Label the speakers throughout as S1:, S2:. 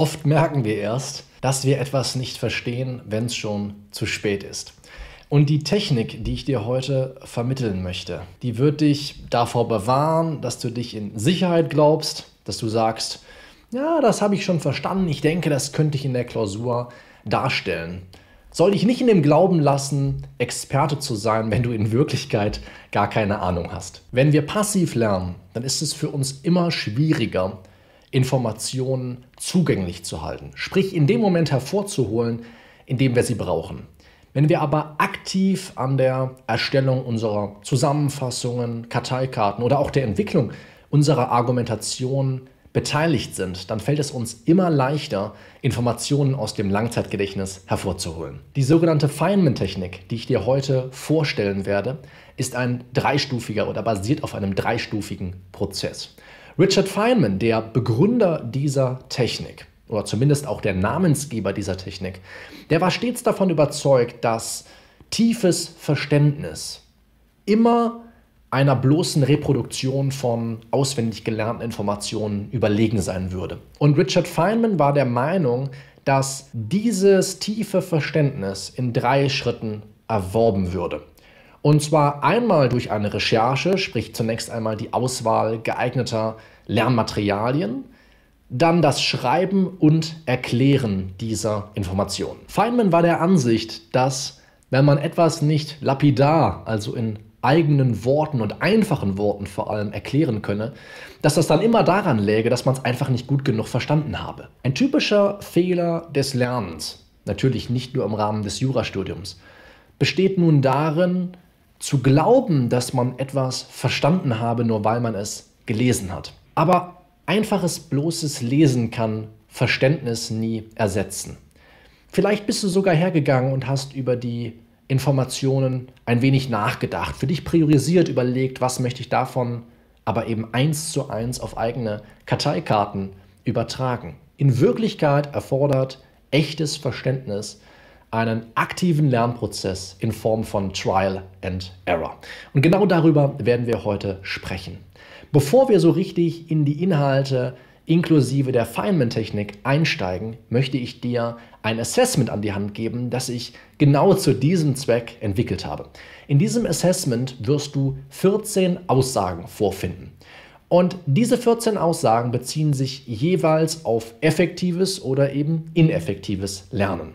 S1: Oft merken wir erst, dass wir etwas nicht verstehen, wenn es schon zu spät ist. Und die Technik, die ich dir heute vermitteln möchte, die wird dich davor bewahren, dass du dich in Sicherheit glaubst, dass du sagst, ja, das habe ich schon verstanden, ich denke, das könnte ich in der Klausur darstellen. Soll dich nicht in dem Glauben lassen, Experte zu sein, wenn du in Wirklichkeit gar keine Ahnung hast. Wenn wir passiv lernen, dann ist es für uns immer schwieriger, Informationen zugänglich zu halten. Sprich, in dem Moment hervorzuholen, in dem wir sie brauchen. Wenn wir aber aktiv an der Erstellung unserer Zusammenfassungen, Karteikarten oder auch der Entwicklung unserer Argumentation beteiligt sind, dann fällt es uns immer leichter, Informationen aus dem Langzeitgedächtnis hervorzuholen. Die sogenannte Feynman-Technik, die ich dir heute vorstellen werde, ist ein dreistufiger oder basiert auf einem dreistufigen Prozess. Richard Feynman, der Begründer dieser Technik, oder zumindest auch der Namensgeber dieser Technik, der war stets davon überzeugt, dass tiefes Verständnis immer einer bloßen Reproduktion von auswendig gelernten Informationen überlegen sein würde. Und Richard Feynman war der Meinung, dass dieses tiefe Verständnis in drei Schritten erworben würde. Und zwar einmal durch eine Recherche, sprich zunächst einmal die Auswahl geeigneter Lernmaterialien, dann das Schreiben und Erklären dieser Informationen. Feynman war der Ansicht, dass wenn man etwas nicht lapidar, also in eigenen Worten und einfachen Worten vor allem erklären könne, dass das dann immer daran läge, dass man es einfach nicht gut genug verstanden habe. Ein typischer Fehler des Lernens, natürlich nicht nur im Rahmen des Jurastudiums, besteht nun darin, zu glauben, dass man etwas verstanden habe, nur weil man es gelesen hat. Aber Einfaches bloßes Lesen kann Verständnis nie ersetzen. Vielleicht bist du sogar hergegangen und hast über die Informationen ein wenig nachgedacht, für dich priorisiert, überlegt, was möchte ich davon aber eben eins zu eins auf eigene Karteikarten übertragen. In Wirklichkeit erfordert echtes Verständnis einen aktiven Lernprozess in Form von Trial and Error. Und genau darüber werden wir heute sprechen. Bevor wir so richtig in die Inhalte inklusive der Feynman-Technik einsteigen, möchte ich dir ein Assessment an die Hand geben, das ich genau zu diesem Zweck entwickelt habe. In diesem Assessment wirst du 14 Aussagen vorfinden. Und diese 14 Aussagen beziehen sich jeweils auf effektives oder eben ineffektives Lernen.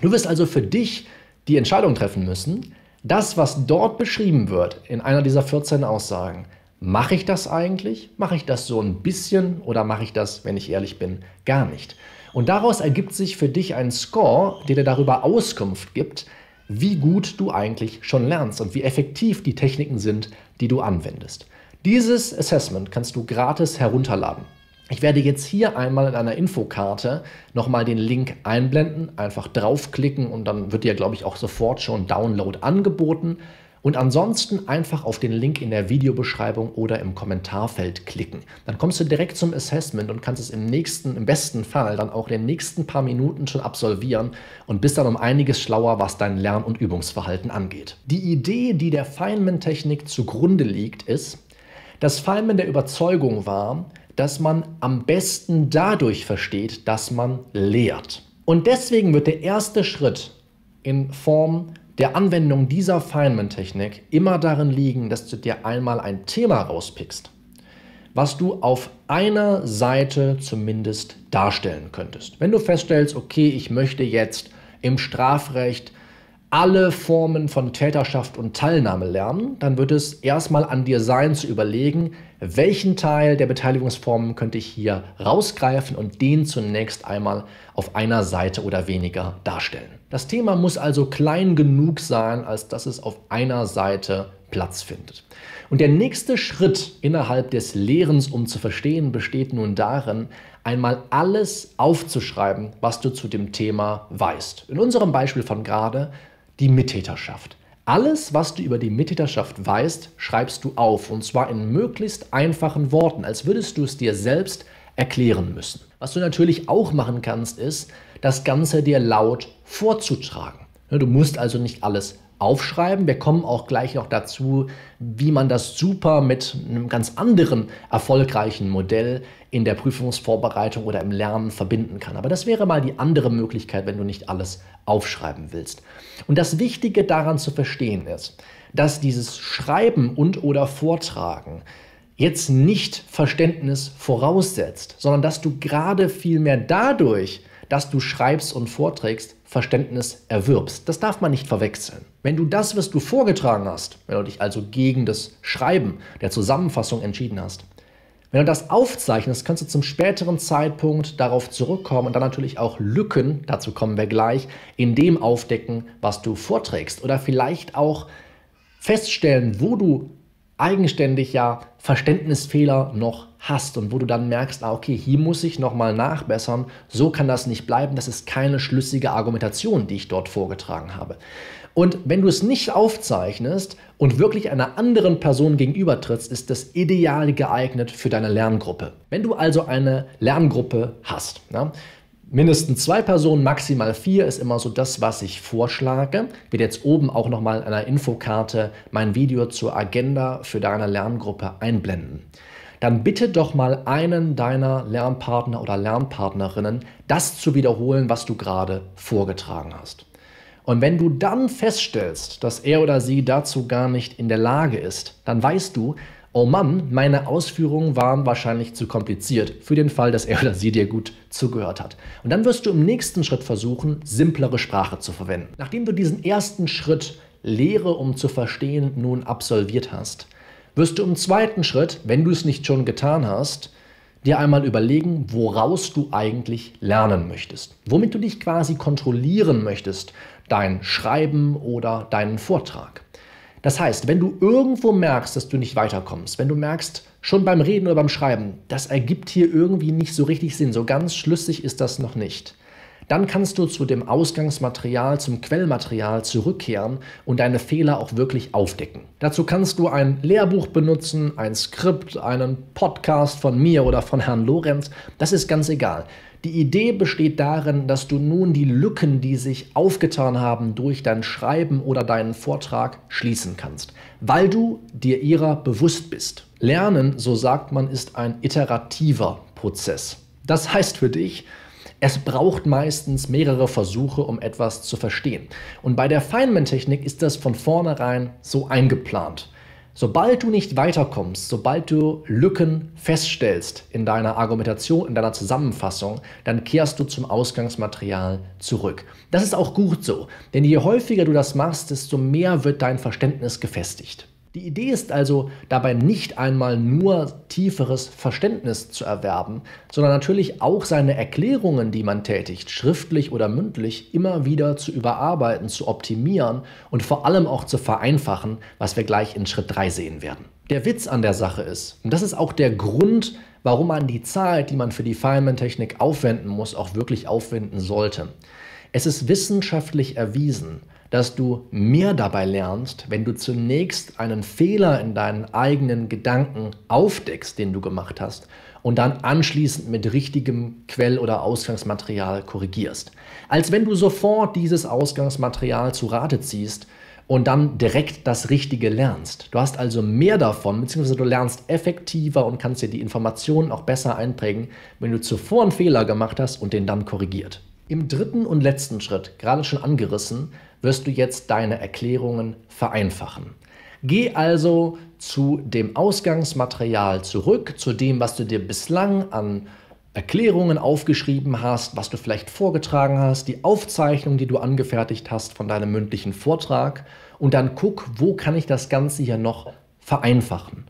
S1: Du wirst also für dich die Entscheidung treffen müssen, das, was dort beschrieben wird in einer dieser 14 Aussagen, Mache ich das eigentlich? Mache ich das so ein bisschen oder mache ich das, wenn ich ehrlich bin, gar nicht? Und daraus ergibt sich für dich ein Score, der dir darüber Auskunft gibt, wie gut du eigentlich schon lernst und wie effektiv die Techniken sind, die du anwendest. Dieses Assessment kannst du gratis herunterladen. Ich werde jetzt hier einmal in einer Infokarte nochmal den Link einblenden, einfach draufklicken und dann wird dir, glaube ich, auch sofort schon Download angeboten. Und ansonsten einfach auf den Link in der Videobeschreibung oder im Kommentarfeld klicken. Dann kommst du direkt zum Assessment und kannst es im nächsten, im besten Fall dann auch in den nächsten paar Minuten schon absolvieren und bist dann um einiges schlauer, was dein Lern- und Übungsverhalten angeht. Die Idee, die der Feynman-Technik zugrunde liegt, ist, dass Feynman der Überzeugung war, dass man am besten dadurch versteht, dass man lehrt. Und deswegen wird der erste Schritt in Form der Anwendung dieser Feynman-Technik immer darin liegen, dass du dir einmal ein Thema rauspickst, was du auf einer Seite zumindest darstellen könntest. Wenn du feststellst, okay, ich möchte jetzt im Strafrecht alle Formen von Täterschaft und Teilnahme lernen, dann wird es erstmal an dir sein zu überlegen, welchen Teil der Beteiligungsformen könnte ich hier rausgreifen und den zunächst einmal auf einer Seite oder weniger darstellen. Das Thema muss also klein genug sein, als dass es auf einer Seite Platz findet. Und der nächste Schritt innerhalb des Lehrens, um zu verstehen, besteht nun darin, einmal alles aufzuschreiben, was du zu dem Thema weißt. In unserem Beispiel von gerade die Mittäterschaft. Alles, was du über die Mittäterschaft weißt, schreibst du auf und zwar in möglichst einfachen Worten, als würdest du es dir selbst erklären müssen. Was du natürlich auch machen kannst, ist, das Ganze dir laut vorzutragen. Du musst also nicht alles aufschreiben. Wir kommen auch gleich noch dazu, wie man das super mit einem ganz anderen erfolgreichen Modell in der Prüfungsvorbereitung oder im Lernen verbinden kann. Aber das wäre mal die andere Möglichkeit, wenn du nicht alles aufschreiben willst. Und das Wichtige daran zu verstehen ist, dass dieses Schreiben und oder Vortragen jetzt nicht Verständnis voraussetzt, sondern dass du gerade vielmehr dadurch, dass du schreibst und vorträgst, Verständnis erwirbst. Das darf man nicht verwechseln. Wenn du das, was du vorgetragen hast, wenn du dich also gegen das Schreiben der Zusammenfassung entschieden hast, wenn du das aufzeichnest, kannst du zum späteren Zeitpunkt darauf zurückkommen und dann natürlich auch Lücken, dazu kommen wir gleich, in dem aufdecken, was du vorträgst. Oder vielleicht auch feststellen, wo du eigenständig ja Verständnisfehler noch hast und wo du dann merkst, ah, okay, hier muss ich nochmal nachbessern, so kann das nicht bleiben, das ist keine schlüssige Argumentation, die ich dort vorgetragen habe. Und wenn du es nicht aufzeichnest und wirklich einer anderen Person gegenübertrittst, ist das ideal geeignet für deine Lerngruppe. Wenn du also eine Lerngruppe hast, ja, mindestens zwei Personen, maximal vier ist immer so das, was ich vorschlage. Ich werde jetzt oben auch nochmal in einer Infokarte mein Video zur Agenda für deine Lerngruppe einblenden. Dann bitte doch mal einen deiner Lernpartner oder Lernpartnerinnen, das zu wiederholen, was du gerade vorgetragen hast. Und wenn du dann feststellst, dass er oder sie dazu gar nicht in der Lage ist, dann weißt du, oh Mann, meine Ausführungen waren wahrscheinlich zu kompliziert für den Fall, dass er oder sie dir gut zugehört hat. Und dann wirst du im nächsten Schritt versuchen, simplere Sprache zu verwenden. Nachdem du diesen ersten Schritt Lehre, um zu verstehen, nun absolviert hast, wirst du im zweiten Schritt, wenn du es nicht schon getan hast, dir einmal überlegen, woraus du eigentlich lernen möchtest, womit du dich quasi kontrollieren möchtest, dein Schreiben oder deinen Vortrag. Das heißt, wenn du irgendwo merkst, dass du nicht weiterkommst, wenn du merkst, schon beim Reden oder beim Schreiben, das ergibt hier irgendwie nicht so richtig Sinn, so ganz schlüssig ist das noch nicht, dann kannst du zu dem Ausgangsmaterial, zum Quellmaterial zurückkehren und deine Fehler auch wirklich aufdecken. Dazu kannst du ein Lehrbuch benutzen, ein Skript, einen Podcast von mir oder von Herrn Lorenz, das ist ganz egal. Die Idee besteht darin, dass du nun die Lücken, die sich aufgetan haben durch dein Schreiben oder deinen Vortrag, schließen kannst, weil du dir ihrer bewusst bist. Lernen, so sagt man, ist ein iterativer Prozess. Das heißt für dich, es braucht meistens mehrere Versuche, um etwas zu verstehen. Und bei der Feynman-Technik ist das von vornherein so eingeplant. Sobald du nicht weiterkommst, sobald du Lücken feststellst in deiner Argumentation, in deiner Zusammenfassung, dann kehrst du zum Ausgangsmaterial zurück. Das ist auch gut so, denn je häufiger du das machst, desto mehr wird dein Verständnis gefestigt. Die Idee ist also dabei nicht einmal nur tieferes Verständnis zu erwerben, sondern natürlich auch seine Erklärungen, die man tätigt, schriftlich oder mündlich, immer wieder zu überarbeiten, zu optimieren und vor allem auch zu vereinfachen, was wir gleich in Schritt 3 sehen werden. Der Witz an der Sache ist, und das ist auch der Grund, warum man die Zeit, die man für die Feynman-Technik aufwenden muss, auch wirklich aufwenden sollte. Es ist wissenschaftlich erwiesen, dass du mehr dabei lernst, wenn du zunächst einen Fehler in deinen eigenen Gedanken aufdeckst, den du gemacht hast, und dann anschließend mit richtigem Quell- oder Ausgangsmaterial korrigierst. Als wenn du sofort dieses Ausgangsmaterial zu Rate ziehst und dann direkt das Richtige lernst. Du hast also mehr davon, beziehungsweise du lernst effektiver und kannst dir die Informationen auch besser einprägen, wenn du zuvor einen Fehler gemacht hast und den dann korrigiert. Im dritten und letzten Schritt, gerade schon angerissen, wirst du jetzt deine Erklärungen vereinfachen. Geh also zu dem Ausgangsmaterial zurück, zu dem, was du dir bislang an Erklärungen aufgeschrieben hast, was du vielleicht vorgetragen hast, die Aufzeichnung, die du angefertigt hast von deinem mündlichen Vortrag und dann guck, wo kann ich das Ganze hier noch vereinfachen.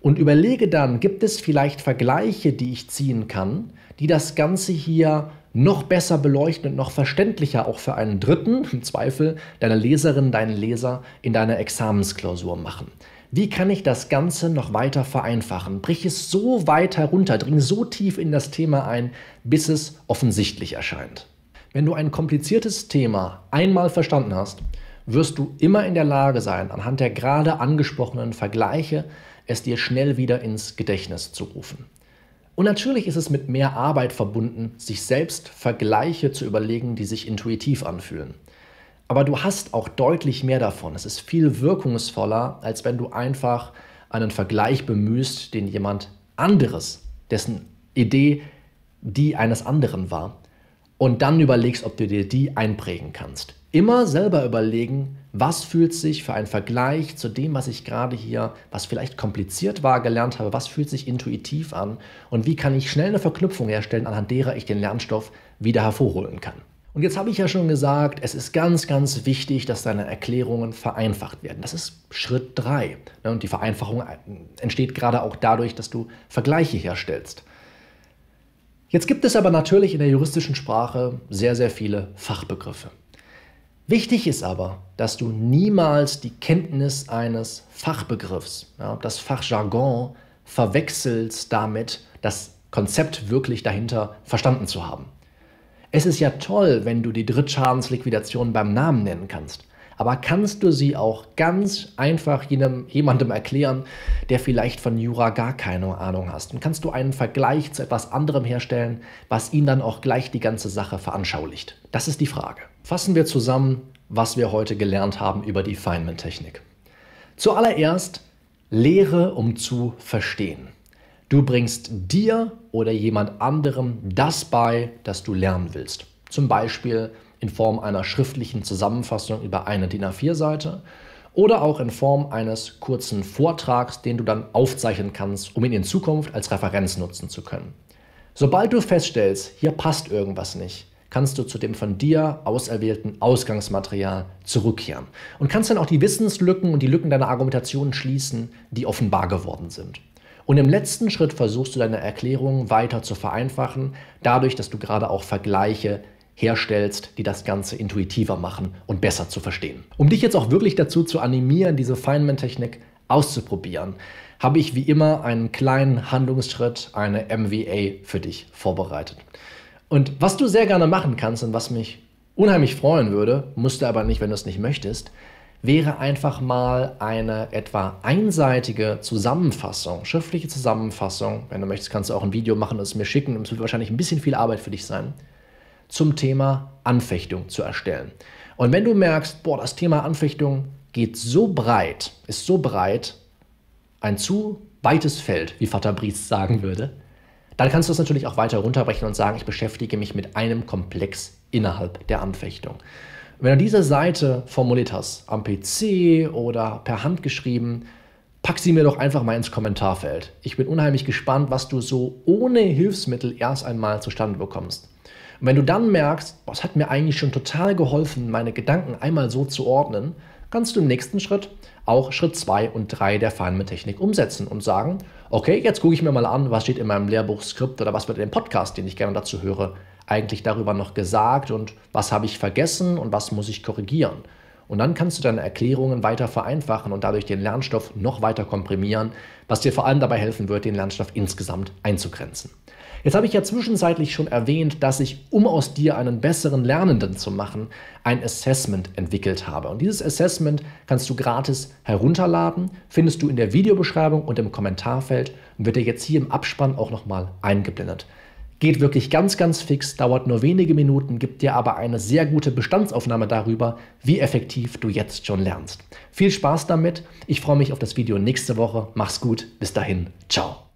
S1: Und überlege dann, gibt es vielleicht Vergleiche, die ich ziehen kann, die das Ganze hier noch besser beleuchten und noch verständlicher auch für einen Dritten, im Zweifel deine Leserin, deinen Leser in deiner Examensklausur machen. Wie kann ich das Ganze noch weiter vereinfachen? Brich es so weit herunter, dring so tief in das Thema ein, bis es offensichtlich erscheint. Wenn du ein kompliziertes Thema einmal verstanden hast, wirst du immer in der Lage sein, anhand der gerade angesprochenen Vergleiche es dir schnell wieder ins Gedächtnis zu rufen. Und natürlich ist es mit mehr Arbeit verbunden, sich selbst Vergleiche zu überlegen, die sich intuitiv anfühlen. Aber du hast auch deutlich mehr davon. Es ist viel wirkungsvoller, als wenn du einfach einen Vergleich bemühst, den jemand anderes, dessen Idee die eines anderen war, und dann überlegst, ob du dir die einprägen kannst. Immer selber überlegen, was fühlt sich für einen Vergleich zu dem, was ich gerade hier, was vielleicht kompliziert war, gelernt habe, was fühlt sich intuitiv an und wie kann ich schnell eine Verknüpfung herstellen, anhand derer ich den Lernstoff wieder hervorholen kann. Und jetzt habe ich ja schon gesagt, es ist ganz, ganz wichtig, dass deine Erklärungen vereinfacht werden. Das ist Schritt 3. Ne, und die Vereinfachung entsteht gerade auch dadurch, dass du Vergleiche herstellst. Jetzt gibt es aber natürlich in der juristischen Sprache sehr, sehr viele Fachbegriffe. Wichtig ist aber, dass du niemals die Kenntnis eines Fachbegriffs, ja, das Fachjargon, verwechselst damit, das Konzept wirklich dahinter verstanden zu haben. Es ist ja toll, wenn du die Drittschadensliquidation beim Namen nennen kannst. Aber kannst du sie auch ganz einfach jenem, jemandem erklären, der vielleicht von Jura gar keine Ahnung hast? Und kannst du einen Vergleich zu etwas anderem herstellen, was ihn dann auch gleich die ganze Sache veranschaulicht? Das ist die Frage. Fassen wir zusammen, was wir heute gelernt haben über die Feynman-Technik. Zuallererst Lehre, um zu verstehen. Du bringst dir oder jemand anderem das bei, das du lernen willst. Zum Beispiel in Form einer schriftlichen Zusammenfassung über eine DIN A4-Seite oder auch in Form eines kurzen Vortrags, den du dann aufzeichnen kannst, um ihn in Zukunft als Referenz nutzen zu können. Sobald du feststellst, hier passt irgendwas nicht, kannst du zu dem von dir auserwählten Ausgangsmaterial zurückkehren und kannst dann auch die Wissenslücken und die Lücken deiner Argumentation schließen, die offenbar geworden sind. Und im letzten Schritt versuchst du deine Erklärung weiter zu vereinfachen, dadurch, dass du gerade auch Vergleiche herstellst, die das Ganze intuitiver machen und besser zu verstehen. Um dich jetzt auch wirklich dazu zu animieren, diese Feynman-Technik auszuprobieren, habe ich wie immer einen kleinen Handlungsschritt, eine MVA für dich vorbereitet. Und was du sehr gerne machen kannst und was mich unheimlich freuen würde, musst du aber nicht, wenn du es nicht möchtest, wäre einfach mal eine etwa einseitige Zusammenfassung, schriftliche Zusammenfassung. Wenn du möchtest, kannst du auch ein Video machen und es mir schicken. Es wird wahrscheinlich ein bisschen viel Arbeit für dich sein, zum Thema Anfechtung zu erstellen. Und wenn du merkst, boah, das Thema Anfechtung geht so breit, ist so breit, ein zu weites Feld, wie Vater Briest sagen würde, dann kannst du es natürlich auch weiter runterbrechen und sagen, ich beschäftige mich mit einem Komplex innerhalb der Anfechtung. Wenn du diese Seite formuliert hast, am PC oder per Hand geschrieben, pack sie mir doch einfach mal ins Kommentarfeld. Ich bin unheimlich gespannt, was du so ohne Hilfsmittel erst einmal zustande bekommst. Und wenn du dann merkst, es hat mir eigentlich schon total geholfen, meine Gedanken einmal so zu ordnen, kannst du im nächsten Schritt auch Schritt 2 und 3 der Feynman-Technik umsetzen und sagen, okay, jetzt gucke ich mir mal an, was steht in meinem Lehrbuchskript oder was wird in dem Podcast, den ich gerne dazu höre, eigentlich darüber noch gesagt und was habe ich vergessen und was muss ich korrigieren. Und dann kannst du deine Erklärungen weiter vereinfachen und dadurch den Lernstoff noch weiter komprimieren, was dir vor allem dabei helfen wird, den Lernstoff insgesamt einzugrenzen. Jetzt habe ich ja zwischenzeitlich schon erwähnt, dass ich, um aus dir einen besseren Lernenden zu machen, ein Assessment entwickelt habe. Und dieses Assessment kannst du gratis herunterladen, findest du in der Videobeschreibung und im Kommentarfeld und wird dir jetzt hier im Abspann auch nochmal eingeblendet. Geht wirklich ganz, ganz fix, dauert nur wenige Minuten, gibt dir aber eine sehr gute Bestandsaufnahme darüber, wie effektiv du jetzt schon lernst. Viel Spaß damit. Ich freue mich auf das Video nächste Woche. Mach's gut. Bis dahin. Ciao.